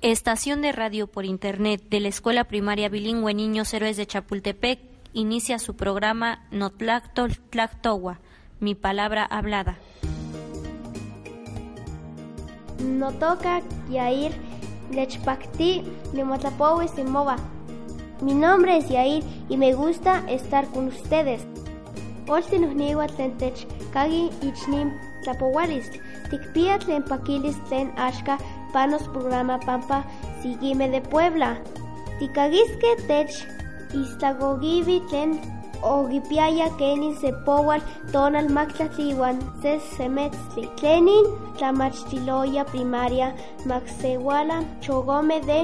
Estación de radio por internet de la Escuela Primaria Bilingüe Niños Héroes de Chapultepec inicia su programa Notlactol Tlactowa, mi palabra hablada. Notoka Yair Lechpakti Nimotlapowi Simova. Mi nombre es Yair y me gusta estar con ustedes. Tlentech kagi ichnim tlapowalis. Tikpia tlen pakilis tlen ashka panos programa Pampa Sigime de Puebla. Tikagiske tech istagogivi tlen ogipiaya kenin se powal tonal maktlatliwan se semetzli. Tlenin tlamachtiloya primaria maxewala chogome de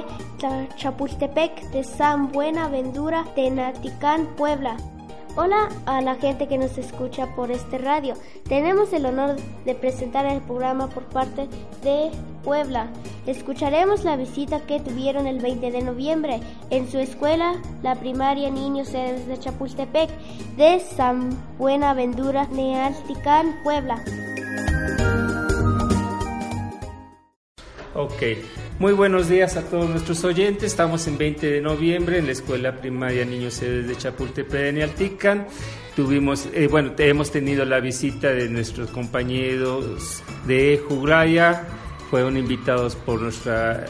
Chapultepec de San Buenaventura Tenatican Puebla. Hola a la gente que nos escucha por este radio. Tenemos el honor de presentar el programa por parte de Puebla. Escucharemos la visita que tuvieron el 20 de noviembre en su escuela, la primaria Niños de Chapultepec de San Buenaventura, Nealticán, Puebla. Ok, muy buenos días a todos nuestros oyentes. Estamos en 20 de noviembre en la Escuela Primaria Niños Héroes de Chapultepec en Altican. Tuvimos, eh, bueno, hemos tenido la visita de nuestros compañeros de Jugraya, fueron invitados por nuestra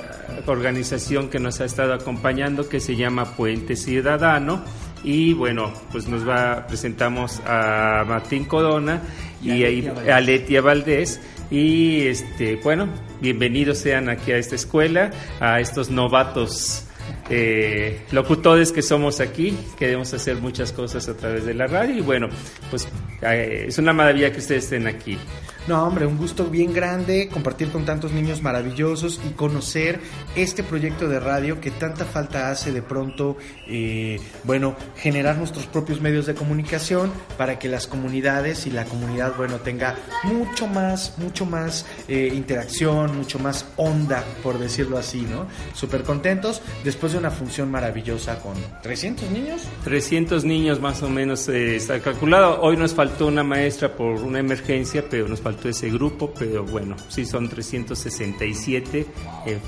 organización que nos ha estado acompañando, que se llama Puente Ciudadano. Y bueno, pues nos va, presentamos a Martín Corona y, a Letia Valdés y este, bueno, bienvenidos sean aquí a esta escuela, a estos novatos eh, locutores que somos aquí. Queremos hacer muchas cosas a través de la radio y bueno, pues eh, es una maravilla que ustedes estén aquí. No, hombre, un gusto bien grande compartir con tantos niños maravillosos y conocer este proyecto de radio que tanta falta hace de pronto, eh, bueno, generar nuestros propios medios de comunicación para que las comunidades y la comunidad, bueno, tenga mucho más, mucho más eh, interacción, mucho más onda, por decirlo así, ¿no? Súper contentos después de una función maravillosa con 300 niños. 300 niños más o menos eh, está calculado. Hoy nos faltó una maestra por una emergencia, pero nos faltó ese grupo, pero bueno, sí son 367 eh,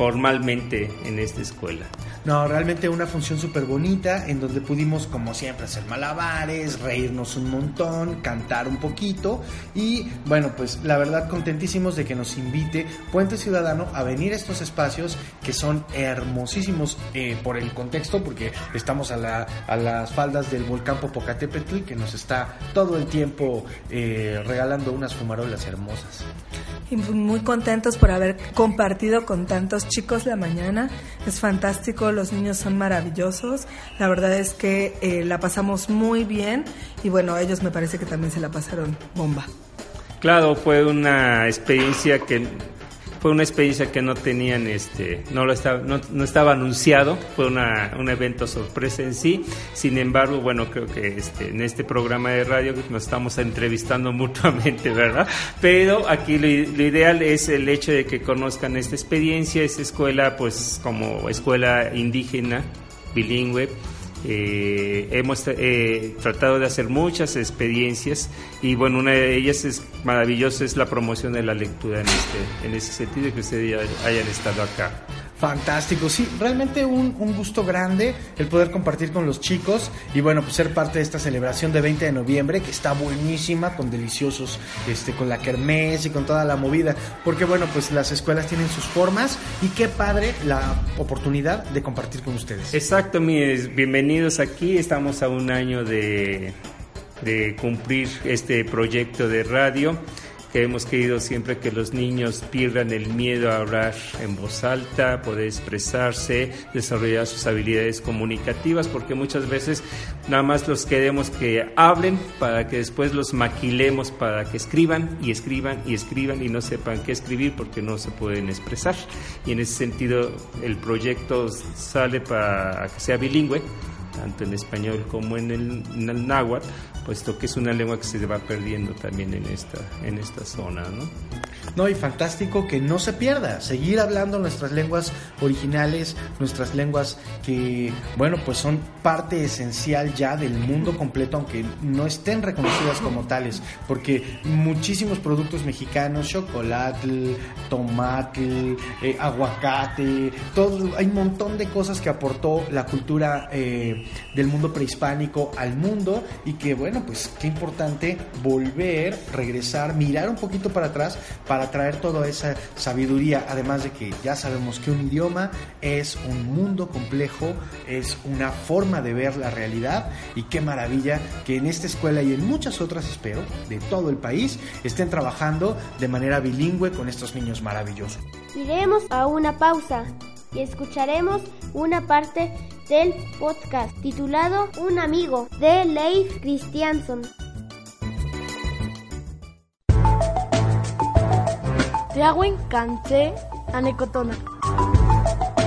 en esta escuela. No, realmente una función súper bonita en donde pudimos, como siempre, hacer malabares, reírnos un montón, cantar un poquito y bueno, pues la verdad contentísimos de que nos invite Puente Ciudadano a venir a estos espacios que son hermosísimos eh, por el contexto, porque estamos a, la, a las faldas del volcán Popocatépetl que nos está todo el tiempo eh, regalando unas fumarolas hermosas. Y muy contentos por haber compartido con tantos chicos la mañana. Es fantástico, los niños son maravillosos. La verdad es que eh, la pasamos muy bien y bueno, ellos me parece que también se la pasaron bomba. Claro, fue una experiencia que fue una experiencia que no tenían, este, no, lo estaba, no, no estaba anunciado, fue una, un evento sorpresa en sí. Sin embargo, bueno, creo que este, en este programa de radio nos estamos entrevistando mutuamente, ¿verdad? Pero aquí lo, lo ideal es el hecho de que conozcan esta experiencia, esta escuela, pues como escuela indígena, bilingüe eh, hemos eh, tratado de hacer muchas experiencias y bueno, una de ellas es maravillosa, es la promoción de la lectura en, este, en ese sentido que ustedes hayan estado acá. Fantástico, sí, realmente un, gusto grande el poder compartir con los chicos y bueno, pues ser parte de esta celebración de 20 de noviembre que está buenísima, con deliciosos, este, con la kermés y con toda la movida, porque bueno, pues las escuelas tienen sus formas y qué padre la oportunidad de compartir con ustedes. Exacto, mis bienvenidos aquí, estamos a un año de, de cumplir este proyecto de radio que hemos querido siempre que los niños pierdan el miedo a hablar en voz alta, poder expresarse, desarrollar sus habilidades comunicativas, porque muchas veces nada más los queremos que hablen para que después los maquilemos para que escriban y escriban y escriban y no sepan qué escribir porque no se pueden expresar. Y en ese sentido el proyecto sale para que sea bilingüe tanto en español como en el, náhuatl, puesto que es una lengua que se va perdiendo también en esta, en esta zona. ¿no? No, y fantástico que no se pierda, seguir hablando nuestras lenguas originales, nuestras lenguas que, bueno, pues son parte esencial ya del mundo completo, aunque no estén reconocidas como tales, porque muchísimos productos mexicanos, chocolate, tomate, eh, aguacate, todo, hay un montón de cosas que aportó la cultura eh, del mundo prehispánico al mundo y que, bueno, pues qué importante volver, regresar, mirar un poquito para atrás para traer toda esa sabiduría, además de que ya sabemos que un idioma es un mundo complejo, es una forma de ver la realidad y qué maravilla que en esta escuela y en muchas otras, espero, de todo el país, estén trabajando de manera bilingüe con estos niños maravillosos. Iremos a una pausa y escucharemos una parte del podcast titulado Un amigo de Leif Christianson. Tiagüen Cancé Anecotona.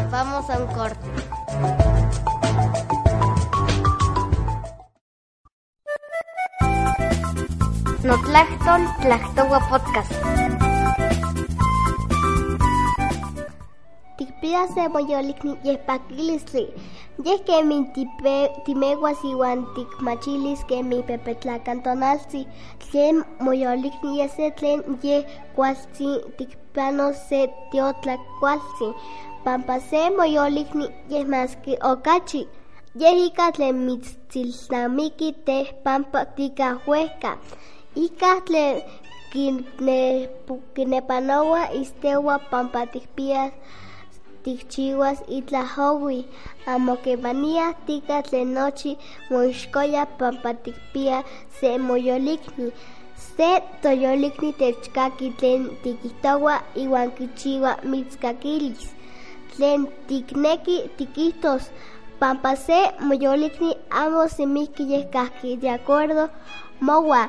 Vamos a un corte. Notlacton Tlactogua Podcast. Tikpiase moyolikni yehpakilistli. Yeh kemi tipe- timeguas iuan tikmachilis kemi pepetlakantonaltzi. Tlen moyolikni yese tlen yeh kualtzi tikpanos se tiotlakualtzi. Pampa se moyolikni yeh maski okachi. Yeh ika tlen mitztsilnamiki teh pampa tikahuehka. Ika tlen kine- kinepanoua isteua pampa tikpias tikchiuas itlajoui, amo kemania tika tlen nochi moixkoya pampa tikpia se moyolikni. Se toyolikni techkaki tlen tikihtoua iuan kichiua mitzkakilis. Tlen tikneki tikihtos pampa se moyolikni amo semihki yeh kahki de acuerdo moua.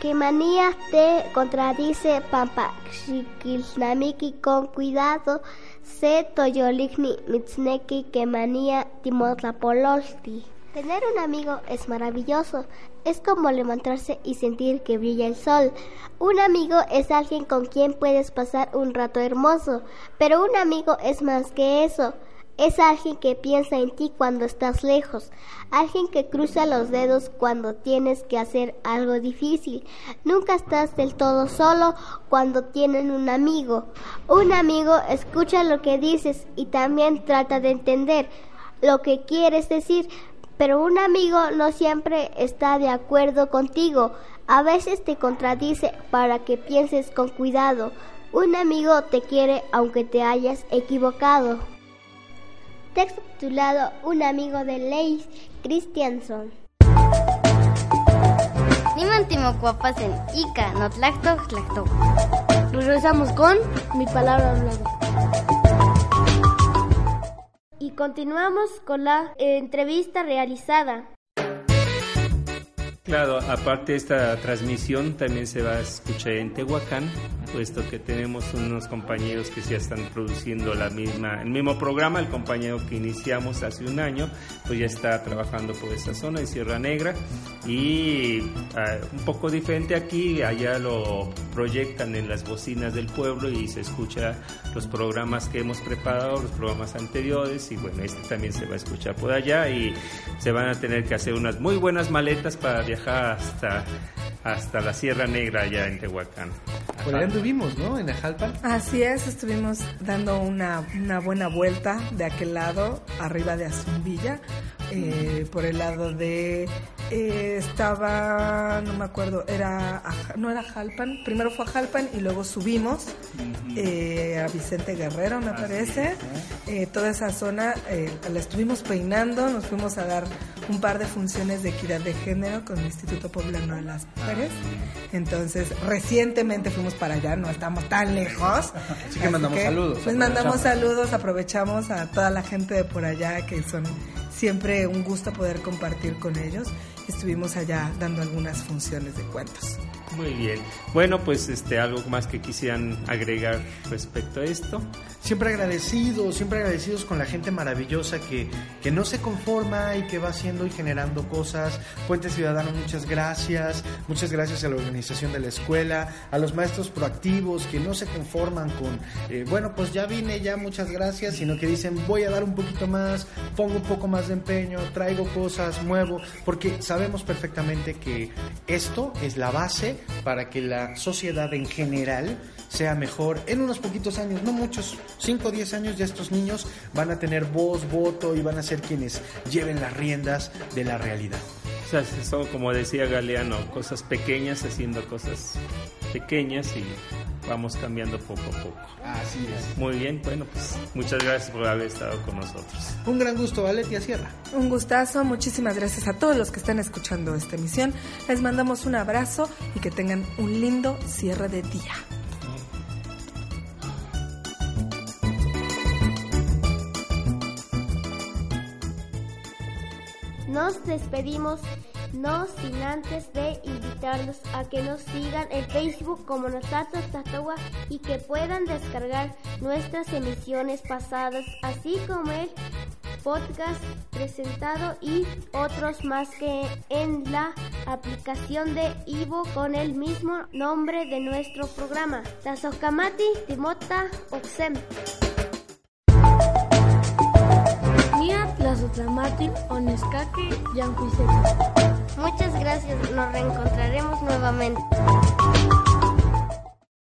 Kemania te contradice pampa xikilnamiki con cuidado se toyolikni mitzneki kemania timotlapololti. Tener un amigo es maravilloso. Es como levantarse y sentir que brilla el sol. Un amigo es alguien con quien puedes pasar un rato hermoso, pero un amigo es más que eso. Es alguien que piensa en ti cuando estás lejos, alguien que cruza los dedos cuando tienes que hacer algo difícil. Nunca estás del todo solo cuando tienen un amigo. Un amigo escucha lo que dices y también trata de entender lo que quieres decir, pero un amigo no siempre está de acuerdo contigo. A veces te contradice para que pienses con cuidado. Un amigo te quiere aunque te hayas equivocado. Texto titulado Un amigo de Leif Christianson. Niman timocuapasen Ica, no tlacto, tlacto. Regresamos con mi palabra hablada. Y continuamos con la entrevista realizada. Claro, aparte de esta transmisión también se va a escuchar en Tehuacán, puesto que tenemos unos compañeros que ya están produciendo la misma, el mismo programa, el compañero que iniciamos hace un año, pues ya está trabajando por esta zona de Sierra Negra. Y ah, un poco diferente aquí, allá lo proyectan en las bocinas del pueblo y se escucha los programas que hemos preparado, los programas anteriores. Y bueno, este también se va a escuchar por allá y se van a tener que hacer unas muy buenas maletas para viajar hasta, hasta la Sierra Negra allá en Tehuacán. Por allá anduvimos, ¿no? En Ajalpan. Así es, estuvimos dando una, una buena vuelta de aquel lado, arriba de Azumbilla, eh, por el lado de... eh, estaba, no me acuerdo, era, no era Jalpan, primero fue a Jalpan y luego subimos eh, a Vicente Guerrero, me parece. Eh, toda esa zona eh, la estuvimos peinando, nos fuimos a dar un par de funciones de equidad de género con el Instituto Poblano de las Mujeres. Entonces, recientemente fuimos para allá, no estamos tan lejos. Así que mandamos saludos, Pues mandamos saludos, aprovechamos a toda la gente de por allá que son siempre un gusto poder compartir con ellos. Estuvimos allá dando algunas funciones de cuentos. Muy bien. Bueno, pues este algo más que quisieran agregar respecto a esto. Siempre agradecidos, siempre agradecidos con la gente maravillosa que, que no se conforma y que va haciendo y generando cosas. Puente Ciudadano, muchas gracias. Muchas gracias a la organización de la escuela, a los maestros proactivos que no se conforman con, eh, bueno, pues ya vine, ya muchas gracias, sino que dicen voy a dar un poquito más, pongo un poco más de empeño, traigo cosas, muevo, porque sabemos perfectamente que esto es la base para que la sociedad en general sea mejor en unos poquitos años, no muchos, 5 o 10 años ya estos niños van a tener voz, voto y van a ser quienes lleven las riendas de la realidad. O sea, son como decía Galeano, cosas pequeñas haciendo cosas pequeñas y vamos cambiando poco a poco. Así es. Muy bien, bueno, pues muchas gracias por haber estado con nosotros. Un gran gusto, Valetia Sierra. Un gustazo, muchísimas gracias a todos los que están escuchando esta emisión. Les mandamos un abrazo y que tengan un lindo cierre de día. Nos despedimos, no sin antes de invitarlos a que nos sigan en Facebook como Notatos Tatawa y que puedan descargar nuestras emisiones pasadas, así como el podcast presentado y otros más que en la aplicación de Ivo con el mismo nombre de nuestro programa. Tazokamati Timota Oxem. Tlazotlamati Onescake Yancuiseca. Muchas gracias, nos reencontraremos nuevamente.